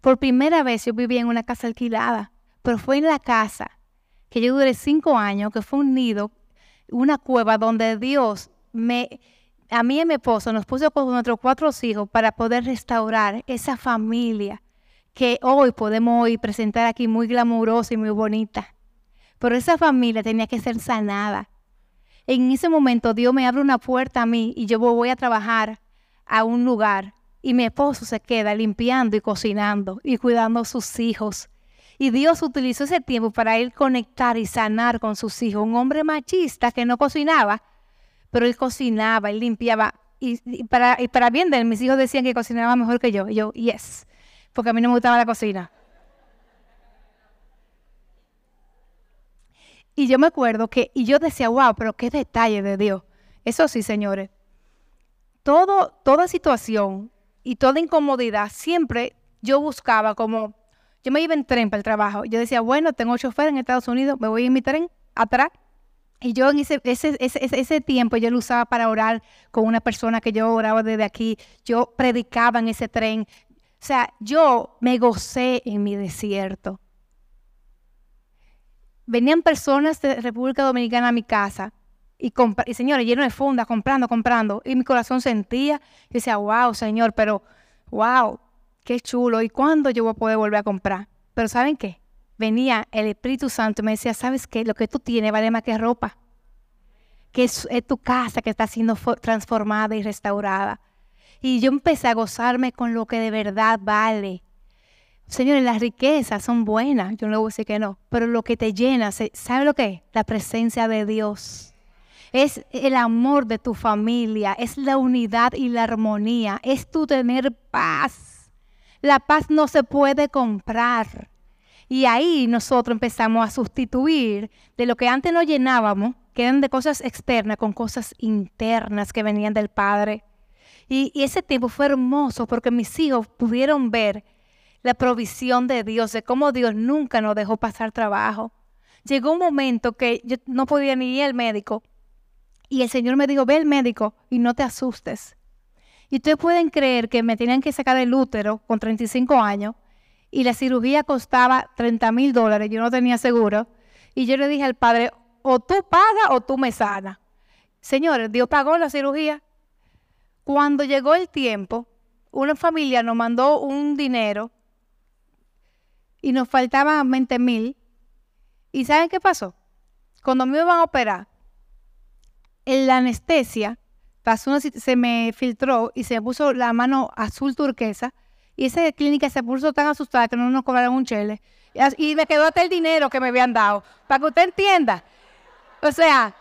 Speaker 1: Por primera vez yo vivía en una casa alquilada, pero fue en la casa que yo duré cinco años, que fue un nido, una cueva donde Dios me, a mí y a mi esposo nos puso con nuestros cuatro hijos para poder restaurar esa familia que hoy podemos hoy presentar aquí muy glamurosa y muy bonita. Pero esa familia tenía que ser sanada. En ese momento Dios me abre una puerta a mí y yo voy a trabajar a un lugar y mi esposo se queda limpiando y cocinando y cuidando a sus hijos. Y Dios utilizó ese tiempo para él conectar y sanar con sus hijos. Un hombre machista que no cocinaba, pero él cocinaba, él limpiaba. Y, para, y para bien de mis hijos decían que cocinaba mejor que yo. Y yo, yes, porque a mí no me gustaba la cocina. Y yo me acuerdo que, y yo decía, wow, pero qué detalle de Dios. Eso sí, señores. Todo, toda situación y toda incomodidad, siempre yo buscaba como, yo me iba en tren para el trabajo. Yo decía, bueno, tengo chofer en Estados Unidos, me voy en mi tren atrás. Y yo en ese, ese, ese, ese, tiempo yo lo usaba para orar con una persona que yo oraba desde aquí. Yo predicaba en ese tren. O sea, yo me gocé en mi desierto. Venían personas de República Dominicana a mi casa y, y señores, lleno de funda, comprando, comprando. Y mi corazón sentía, y decía, wow, Señor, pero wow, qué chulo. ¿Y cuándo yo voy a poder volver a comprar? Pero ¿saben qué? Venía el Espíritu Santo y me decía, ¿sabes qué? Lo que tú tienes vale más que ropa. Que es, es tu casa que está siendo transformada y restaurada. Y yo empecé a gozarme con lo que de verdad vale. Señores, las riquezas son buenas, yo no voy a decir que no, pero lo que te llena, ¿sabe lo que es? La presencia de Dios es el amor de tu familia, es la unidad y la armonía, es tu tener paz. La paz no se puede comprar. Y ahí nosotros empezamos a sustituir de lo que antes nos llenábamos, que eran de cosas externas, con cosas internas que venían del Padre. Y ese tiempo fue hermoso porque mis hijos pudieron ver la provisión de Dios, de cómo Dios nunca nos dejó pasar trabajo. Llegó un momento que yo no podía ni ir al médico y el Señor me dijo, ve al médico y no te asustes. Y ustedes pueden creer que me tenían que sacar el útero con 35 años y la cirugía costaba 30 mil dólares, yo no tenía seguro. Y yo le dije al padre, o tú pagas o tú me sanas. Señores, Dios pagó la cirugía. Cuando llegó el tiempo, una familia nos mandó un dinero y nos faltaban 20 mil. ¿Y saben qué pasó? Cuando me iban a operar, en la anestesia pasó se me filtró y se puso la mano azul turquesa y esa clínica se puso tan asustada que no nos cobraron un chele. Y me quedó hasta el dinero que me habían dado, para que usted entienda. O sea,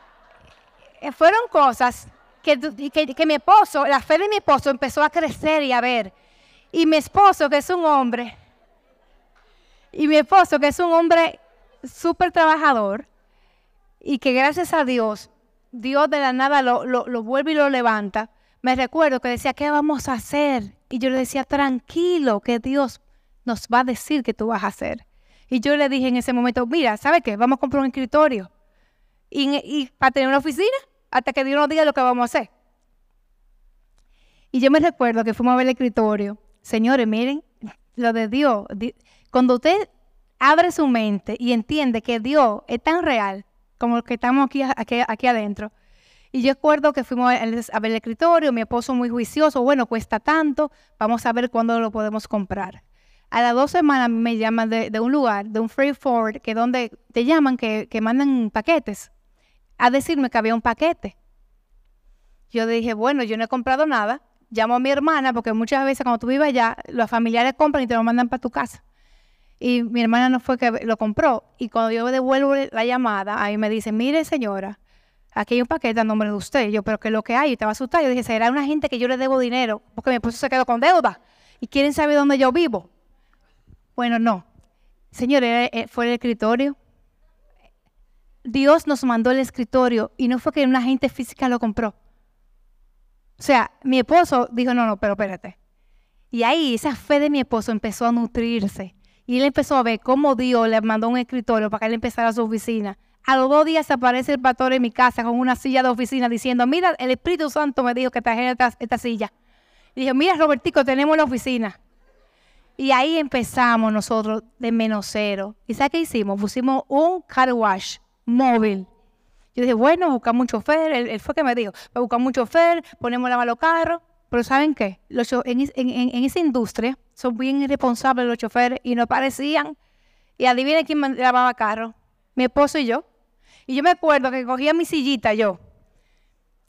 Speaker 1: eh, fueron cosas que, que, mi esposo, la fe de mi esposo empezó a crecer y a ver. Y mi esposo, que es un hombre, y mi esposo, que es un hombre súper trabajador, y que gracias a Dios, Dios de la nada lo, vuelve y lo levanta. Me recuerdo que decía, ¿qué vamos a hacer? Y yo le decía, tranquilo, que Dios nos va a decir qué tú vas a hacer. Y yo le dije en ese momento, mira, ¿sabe qué? Vamos a comprar un escritorio. Y, y para tener una oficina, hasta que Dios nos diga lo que vamos a hacer. Y yo me recuerdo que fuimos a ver el escritorio. Señores, miren, lo de Dios. Cuando usted abre su mente y entiende que Dios es tan real como lo que estamos aquí, aquí, adentro. Y yo recuerdo que fuimos a ver el escritorio, mi esposo muy juicioso, bueno, cuesta tanto, vamos a ver cuándo lo podemos comprar. A las dos semanas me llaman de, un lugar, de un free forward, que donde te llaman, que, que mandan paquetes a decirme que había un paquete. Yo dije, bueno, yo no he comprado nada. Llamo a mi hermana, porque muchas veces cuando tú vives allá, los familiares compran y te lo mandan para tu casa. Y mi hermana no fue que lo compró. Y cuando yo devuelvo la llamada, ahí me dice, mire señora, aquí hay un paquete a nombre de usted. yo, pero ¿qué es lo que hay? Y te va a asustar. Yo dije, será una gente que yo le debo dinero, porque mi esposo se quedó con deuda. Y quieren saber dónde yo vivo. Bueno, no. Señor, fue el escritorio. Dios nos mandó el escritorio y no fue que una gente física lo compró. O sea, mi esposo dijo, no, no, pero espérate. Y ahí esa fe de mi esposo empezó a nutrirse. Y él empezó a ver cómo Dios le mandó un escritorio para que él empezara su oficina. A los dos días aparece el pastor en mi casa con una silla de oficina diciendo, mira, el Espíritu Santo me dijo que trajera esta, silla. Y dije, mira, Robertico, tenemos la oficina. Y ahí empezamos nosotros de menos cero. ¿Y sabes qué hicimos? Pusimos un car wash móvil. Yo dije, bueno, buscamos un chofer, él, fue que me dijo, buscamos un chofer, ponemos lavar los carros, pero ¿saben qué? Los, en, en, esa industria son bien irresponsables los choferes y no parecían. Y adivinen quién lavaba carro, mi esposo y yo. Y yo me acuerdo que cogía mi sillita yo,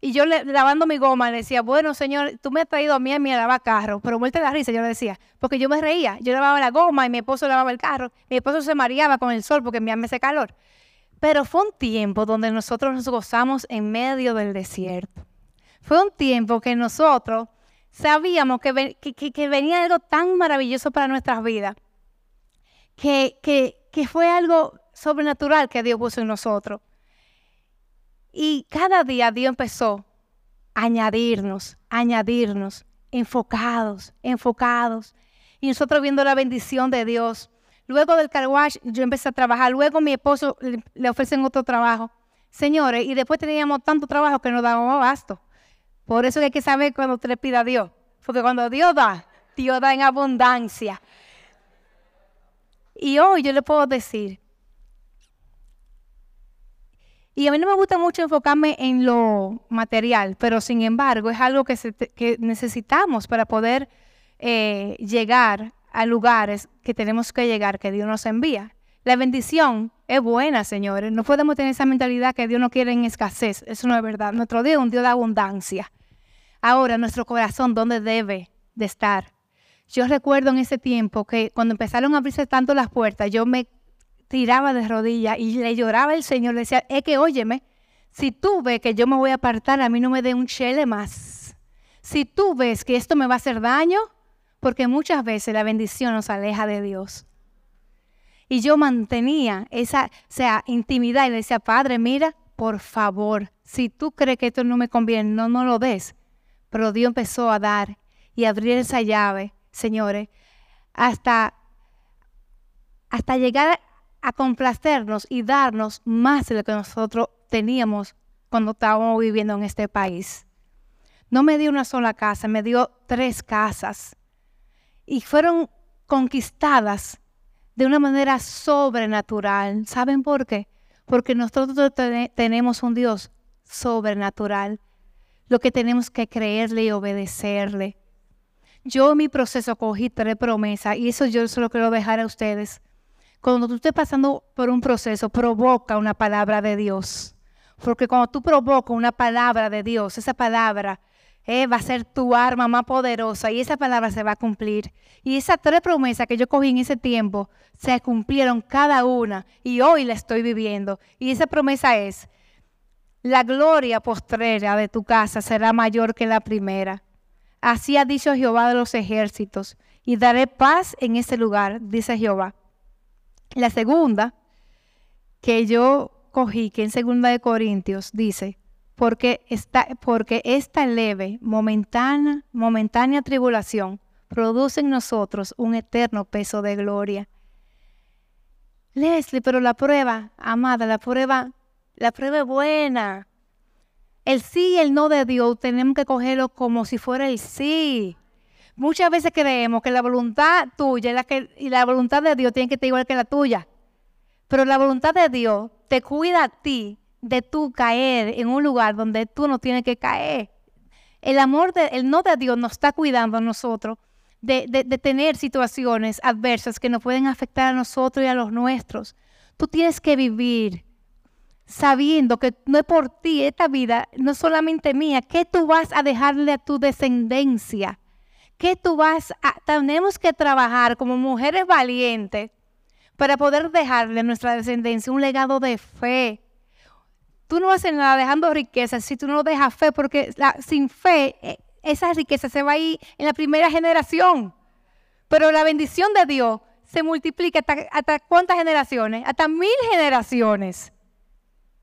Speaker 1: y yo le, lavando mi goma le decía, bueno, señor, tú me has traído a mí a mí a lavar carro, pero muerte la risa, yo le decía, porque yo me reía, yo lavaba la goma y mi esposo lavaba el carro, mi esposo se mareaba con el sol porque me hace calor. Pero fue un tiempo donde nosotros nos gozamos en medio del desierto. Fue un tiempo que nosotros sabíamos que, venía algo tan maravilloso para nuestras vidas, que, fue algo sobrenatural que Dios puso en nosotros. Y cada día Dios empezó a añadirnos, añadirnos, enfocados, enfocados. Y nosotros viendo la bendición de Dios. Luego del car yo empecé a trabajar. Luego mi esposo le, ofrecen otro trabajo. Señores, y después teníamos tanto trabajo que no dábamos abasto. Por eso hay que saber cuando usted le pida a Dios. Porque cuando Dios da, Dios da en abundancia. Y hoy yo le puedo decir, y a mí no me gusta mucho enfocarme en lo material, pero sin embargo es algo que, necesitamos para poder eh, llegar a lugares que tenemos que llegar, que Dios nos envía. La bendición es buena, señores. No podemos tener esa mentalidad que Dios no quiere en escasez. Eso no es verdad. Nuestro Dios es un Dios de abundancia. Ahora, nuestro corazón, ¿dónde debe de estar? Yo recuerdo en ese tiempo que cuando empezaron a abrirse tanto las puertas, yo me tiraba de rodillas y le lloraba al Señor. Le decía, es que óyeme, si tú ves que yo me voy a apartar, a mí no me dé un chele más. Si tú ves que esto me va a hacer daño, porque muchas veces la bendición nos aleja de Dios. Y yo mantenía esa sea, intimidad y le decía, Padre, mira, por favor, si tú crees que esto no me conviene, no, no lo des. Pero Dios empezó a dar y abrir esa llave, señores, hasta, hasta llegar a complacernos y darnos más de lo que nosotros teníamos cuando estábamos viviendo en este país. No me dio una sola casa, me dio tres casas y fueron conquistadas de una manera sobrenatural. ¿Saben por qué? Porque nosotros tenemos un Dios sobrenatural. Lo que tenemos que creerle y obedecerle. Yo en mi proceso cogí tres promesas y eso yo se lo quiero dejar a ustedes. Cuando tú estés pasando por un proceso, provoca una palabra de Dios. Porque cuando tú provocas una palabra de Dios, esa palabra eh, va a ser tu arma más poderosa y esa palabra se va a cumplir. Y esas tres promesas que yo cogí en ese tiempo se cumplieron cada una y hoy la estoy viviendo. Y esa promesa es, la gloria postrera de tu casa será mayor que la primera. Así ha dicho Jehová de los ejércitos, y daré paz en ese lugar, dice Jehová. La segunda que yo cogí, que en segunda de Corintios dice, porque esta, porque leve, momentánea, momentánea tribulación produce en nosotros un eterno peso de gloria. Leslie, pero la prueba, amada, la prueba la prueba es buena. El sí y el no de Dios tenemos que cogerlo como si fuera el sí. Muchas veces creemos que la voluntad tuya y la, voluntad de Dios tiene que estar igual que la tuya. Pero la voluntad de Dios te cuida a ti de tú caer en un lugar donde tú no tienes que caer. El amor, de, el no de Dios nos está cuidando a nosotros de, de tener situaciones adversas que nos pueden afectar a nosotros y a los nuestros. Tú tienes que vivir sabiendo que no es por ti esta vida, no solamente mía, ¿qué tú vas a dejarle a tu descendencia? ¿Qué tú vas a... Tenemos que trabajar como mujeres valientes para poder dejarle a nuestra descendencia un legado de fe. Tú no haces nada dejando riquezas si tú no dejas fe, porque sin fe eh, esa riqueza se va a ir en la primera generación. Pero la bendición de Dios se multiplica hasta, hasta cuántas generaciones? Hasta mil generaciones.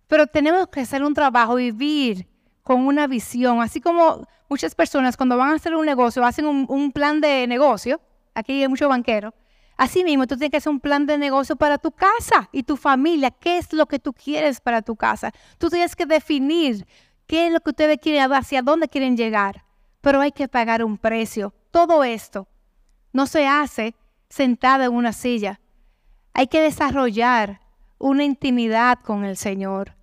Speaker 1: Pero tenemos que hacer un trabajo, vivir con una visión, así como muchas personas cuando van a hacer un negocio hacen un, plan de negocio, aquí hay muchos banqueros, así mismo tú tienes que hacer un plan de negocio para tu casa y tu familia, qué es lo que tú quieres para tu casa. Tú tienes que definir qué es lo que ustedes quieren, hacia dónde quieren llegar, pero hay que pagar un precio. Todo esto no se hace sentado en una silla. Hay que desarrollar una intimidad con el Señor.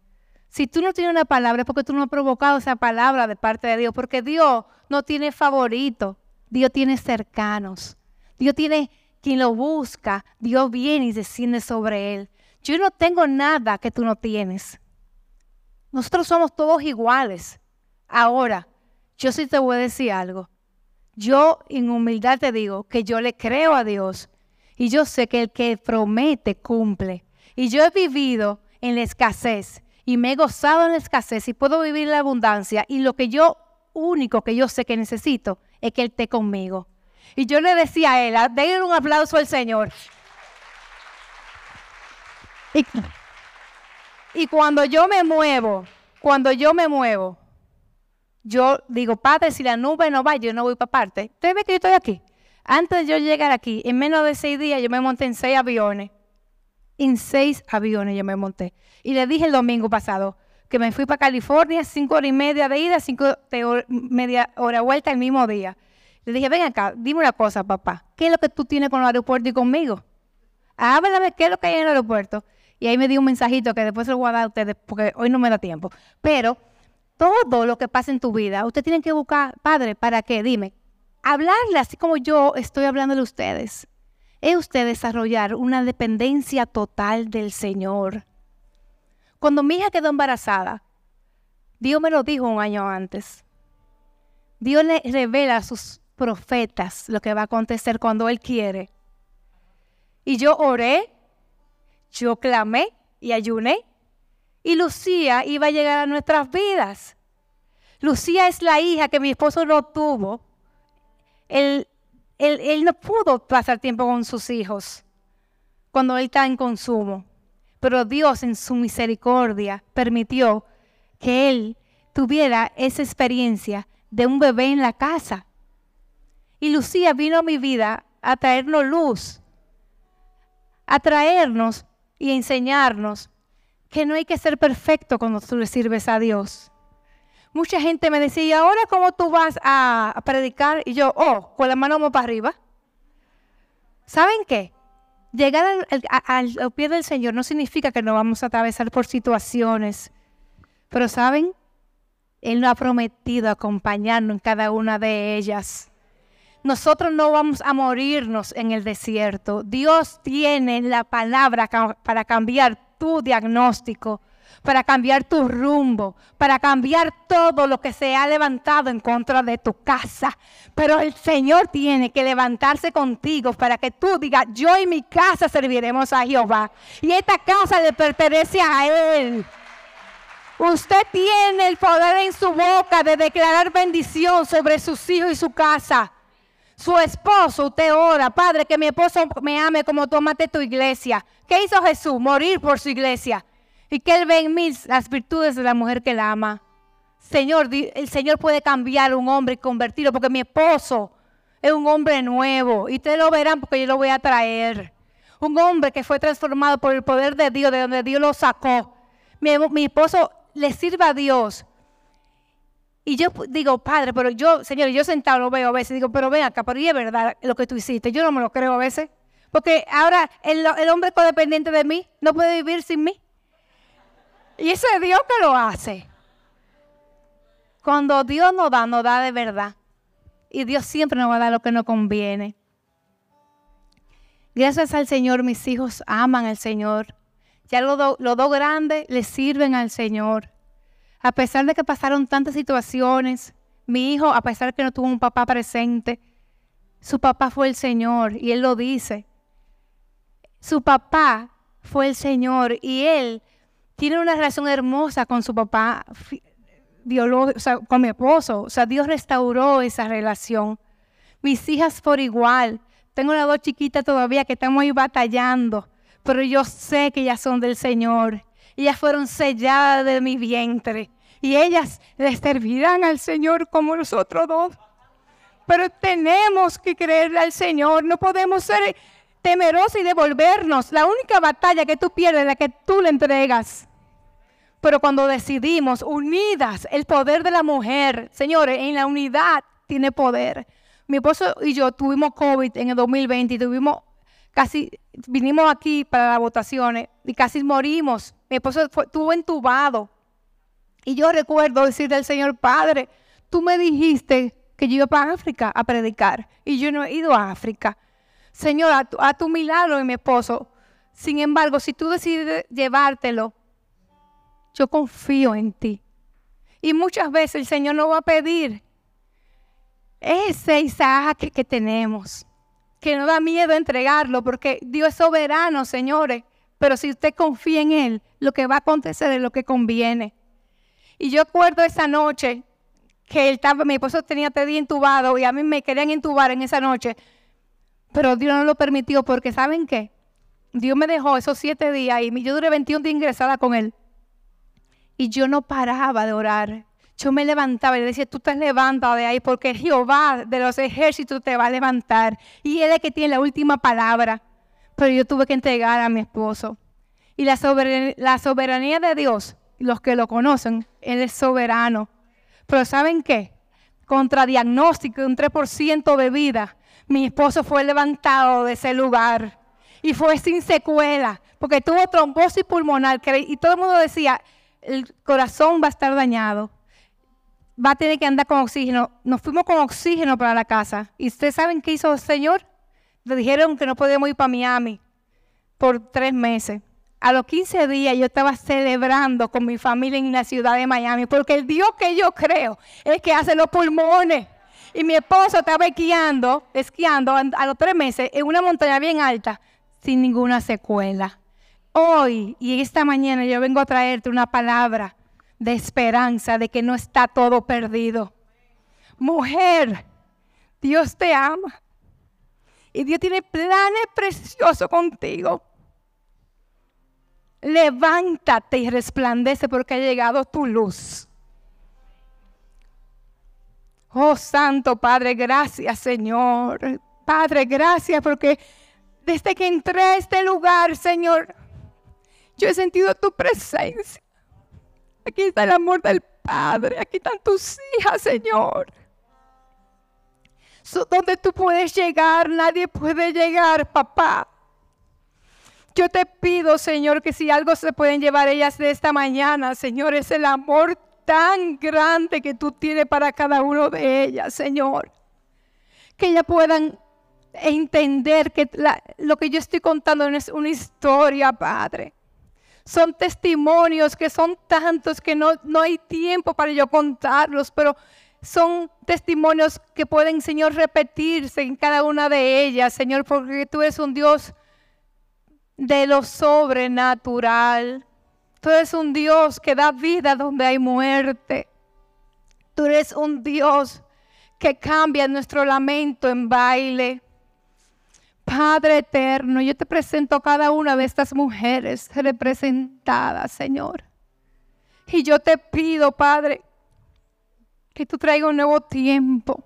Speaker 1: Si tú no tienes una palabra es porque tú no has provocado esa palabra de parte de Dios, porque Dios no tiene favorito, Dios tiene cercanos, Dios tiene quien lo busca, Dios viene y desciende sobre él. Yo no tengo nada que tú no tienes. Nosotros somos todos iguales. Ahora, yo sí te voy a decir algo. Yo en humildad te digo que yo le creo a Dios y yo sé que el que promete cumple. Y yo he vivido en la escasez y me he gozado en la escasez y puedo vivir en la abundancia y lo que yo único que yo sé que necesito es que Él esté conmigo. Y yo le decía a Él, denle un aplauso al Señor. Y, y cuando yo me muevo, cuando yo me muevo, yo digo, Padre, si la nube no va, yo no voy para parte. ¿Usted ve que yo estoy aquí? Antes de yo llegar aquí, en menos de seis días, yo me monté en seis aviones en seis aviones yo me monté. Y le dije el domingo pasado que me fui para California, cinco horas y media de ida, cinco de media hora vuelta el mismo día. Le dije, ven acá, dime una cosa, papá. ¿Qué es lo que tú tienes con el aeropuerto y conmigo? Háblame, ¿qué es lo que hay en el aeropuerto? Y ahí me dio un mensajito que después se lo voy a dar a ustedes porque hoy no me da tiempo. Pero todo lo que pasa en tu vida, usted tiene que buscar, padre, ¿para qué? Dime, hablarle así como yo estoy hablándole a ustedes es usted desarrollar una dependencia total del Señor. Cuando mi hija quedó embarazada, Dios me lo dijo un año antes. Dios le revela a sus profetas lo que va a acontecer cuando Él quiere. Y yo oré, yo clamé y ayuné. Y Lucía iba a llegar a nuestras vidas. Lucía es la hija que mi esposo no tuvo. El él, no pudo pasar tiempo con sus hijos cuando él está en consumo. Pero Dios en su misericordia permitió que él tuviera esa experiencia de un bebé en la casa. Y Lucía vino a mi vida a traernos luz, a traernos y a enseñarnos que no hay que ser perfecto cuando tú le sirves a Dios mucha gente me decía, ¿y ahora cómo tú vas a, predicar? Y yo, oh, con la mano para arriba. ¿Saben qué? Llegar al, pie del Señor no significa que no vamos a atravesar por situaciones. Pero ¿saben? Él nos ha prometido acompañarnos en cada una de ellas. Nosotros no vamos a morirnos en el desierto. Dios tiene la palabra para cambiar tu diagnóstico para cambiar tu rumbo, para cambiar todo lo que se ha levantado en contra de tu casa. Pero el Señor tiene que levantarse contigo para que tú digas, yo y mi casa serviremos a Jehová. Y esta casa le pertenece a Él. Usted tiene el poder en su boca de declarar bendición sobre sus hijos y su casa. Su esposo, usted ora, Padre, que mi esposo me ame como tú amaste tu iglesia. ¿Qué hizo Jesús? Morir por su iglesia. Y que Él ve en mí las virtudes de la mujer que la ama. Señor, el Señor puede cambiar a un hombre y convertirlo, porque mi esposo es un hombre nuevo. Y ustedes lo verán porque yo lo voy a traer. Un hombre que fue transformado por el poder de Dios, de donde Dios lo sacó. Mi, esposo le sirve a Dios y yo digo, padre, pero yo, señor, yo sentado lo veo a veces, digo, pero ven acá, pero y es verdad lo que tú hiciste. Yo no me lo creo a veces. Porque ahora el, el hombre codependiente de mí no puede vivir sin mí. Y ese es Dios que lo hace. Cuando Dios nos da, nos da de verdad. Y Dios siempre nos va a dar lo que nos conviene. Gracias al Señor, mis hijos aman al Señor. Ya los dos grandes le sirven al Señor. A pesar de que pasaron tantas situaciones, mi hijo, a pesar de que no tuvo un papá presente, su papá fue el Señor y él lo dice. Su papá fue el Señor y él tiene una relación hermosa con su papá o sea, con mi esposo. O sea, Dios restauró esa relación. Mis hijas por igual. Tengo una dos chiquitas todavía que estamos ahí batallando, pero yo sé que ellas son del Señor. Ellas fueron selladas de mi vientre y ellas le servirán al Señor como nosotros dos. Pero tenemos que creerle al Señor, no podemos ser temerosos y devolvernos. La única batalla que tú pierdes es la que tú le entregas. Pero cuando decidimos unidas, el poder de la mujer, señores, en la unidad tiene poder. Mi esposo y yo tuvimos COVID en el 2020 y tuvimos casi, vinimos aquí para las votaciones y casi morimos. Mi esposo estuvo entubado y yo recuerdo decirle al Señor, Padre, tú me dijiste que yo iba para África a predicar y yo no he ido a África. Señor, a tu, milagro y mi esposo. Sin embargo, si tú decides llevártelo, yo confío en ti. Y muchas veces el Señor nos va a pedir ese Isaac que, tenemos, que no da miedo entregarlo, porque Dios es soberano, señores. Pero si usted confía en Él, lo que va a acontecer es lo que conviene. Y yo acuerdo esa noche que mi esposo tenía día intubado y a mí me querían intubar en esa noche. Pero Dios no lo permitió porque ¿saben qué? Dios me dejó esos siete días y yo duré 21 días ingresada con él. Y yo no paraba de orar. Yo me levantaba y le decía, tú te levantas de ahí porque Jehová de los ejércitos te va a levantar. Y él es el que tiene la última palabra. Pero yo tuve que entregar a mi esposo. Y la la soberanía de Dios los que lo conocen, Él es soberano. Pero ¿saben qué? Contra diagnóstico un 3% de vida, mi esposo fue levantado de ese lugar y fue sin secuela, porque tuvo trombosis pulmonar y todo el mundo decía, el corazón va a estar dañado, va a tener que andar con oxígeno. Nos fuimos con oxígeno para la casa. ¿Y ustedes saben qué hizo el Señor? Le dijeron que no podíamos ir para Miami por tres meses a los 15 días yo estaba celebrando con mi familia en la ciudad de Miami, porque el Dios que yo creo es que hace los pulmones. Y mi esposo estaba esquiando, esquiando a los tres meses en una montaña bien alta, sin ninguna secuela. Hoy y esta mañana yo vengo a traerte una palabra de esperanza, de que no está todo perdido. Mujer, Dios te ama. Y Dios tiene planes preciosos contigo levántate y resplandece porque ha llegado tu luz. Oh Santo Padre, gracias Señor. Padre, gracias porque desde que entré a este lugar, Señor, yo he sentido tu presencia. Aquí está el amor del Padre, aquí están tus hijas, Señor. donde tú puedes llegar, nadie puede llegar, papá. Yo te pido, Señor, que si algo se pueden llevar ellas de esta mañana, Señor, es el amor tan grande que tú tienes para cada uno de ellas, Señor. Que ellas puedan entender que lo que yo estoy contando no es una historia, Padre. Son testimonios que son tantos que no, no hay tiempo para yo contarlos, pero son testimonios que pueden, Señor, repetirse en cada una de ellas, Señor, porque tú eres un Dios de lo sobrenatural. Tú eres un Dios que da vida donde hay muerte. Tú eres un Dios que cambia nuestro lamento en baile. Padre eterno, yo te presento a cada una de estas mujeres representadas, Señor. Y yo te pido, Padre, que tú traigas un nuevo tiempo.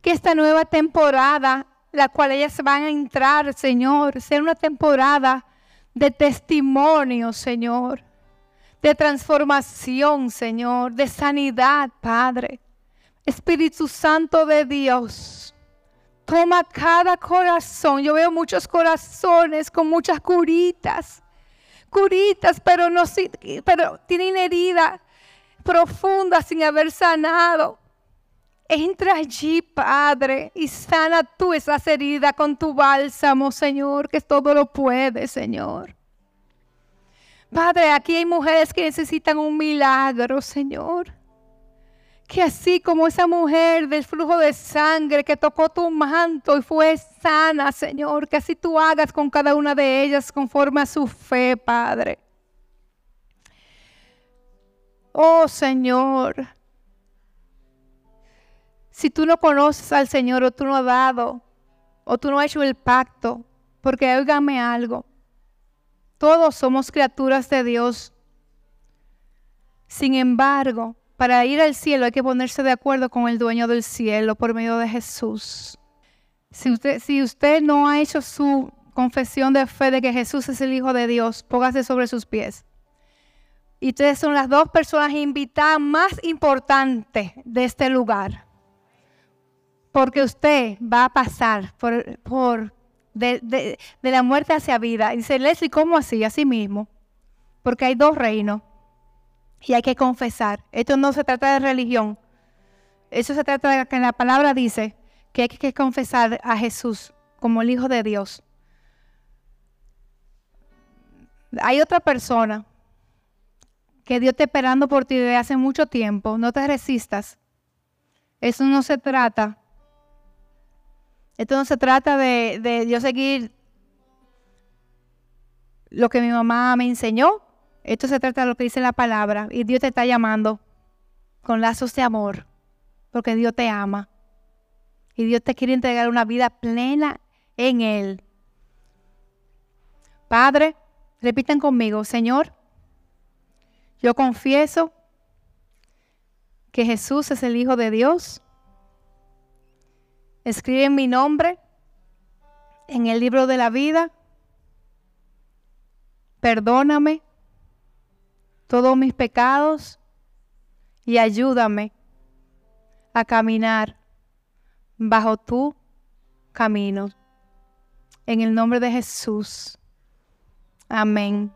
Speaker 1: Que esta nueva temporada, la cual ellas van a entrar, Señor, sea una temporada de testimonio, Señor. De transformación, Señor. De sanidad, Padre. Espíritu Santo de Dios Toma cada corazón. Yo veo muchos corazones con muchas curitas. Curitas, pero, no, pero tienen herida profunda sin haber sanado. Entra allí, Padre, y sana tú esas heridas con tu bálsamo, Señor, que todo lo puede, Señor. Padre, aquí hay mujeres que necesitan un milagro, Señor que así como esa mujer del flujo de sangre que tocó tu manto y fue sana, Señor, que así tú hagas con cada una de ellas conforme a su fe, Padre. Oh Señor, si tú no conoces al Señor o tú no has dado o tú no has hecho el pacto, porque óigame algo, todos somos criaturas de Dios. Sin embargo, para ir al cielo hay que ponerse de acuerdo con el dueño del cielo por medio de Jesús. Si usted, si usted no ha hecho su confesión de fe de que Jesús es el Hijo de Dios, póngase sobre sus pies. Y ustedes son las dos personas invitadas más importantes de este lugar. Porque usted va a pasar por, de la muerte hacia vida. Y dice Leslie, ¿cómo así? Así mismo. Porque hay dos reinos y hay que confesar. Esto no se trata de religión. Eso se trata de que la palabra dice que hay que confesar a Jesús como el Hijo de Dios. Hay otra persona que Dios está esperando por ti desde hace mucho tiempo. No te resistas. Eso no se trata. Esto no se trata de, de yo seguir lo que mi mamá me enseñó esto se trata de lo que dice la palabra y Dios te está llamando con lazos de amor, porque Dios te ama y Dios te quiere entregar una vida plena en Él. Padre, repiten conmigo, Señor, yo confieso que Jesús es el Hijo de Dios. Escribe mi nombre en el libro de la vida. Perdóname todos mis pecados y ayúdame a caminar bajo tu camino. En el nombre de Jesús. Amén.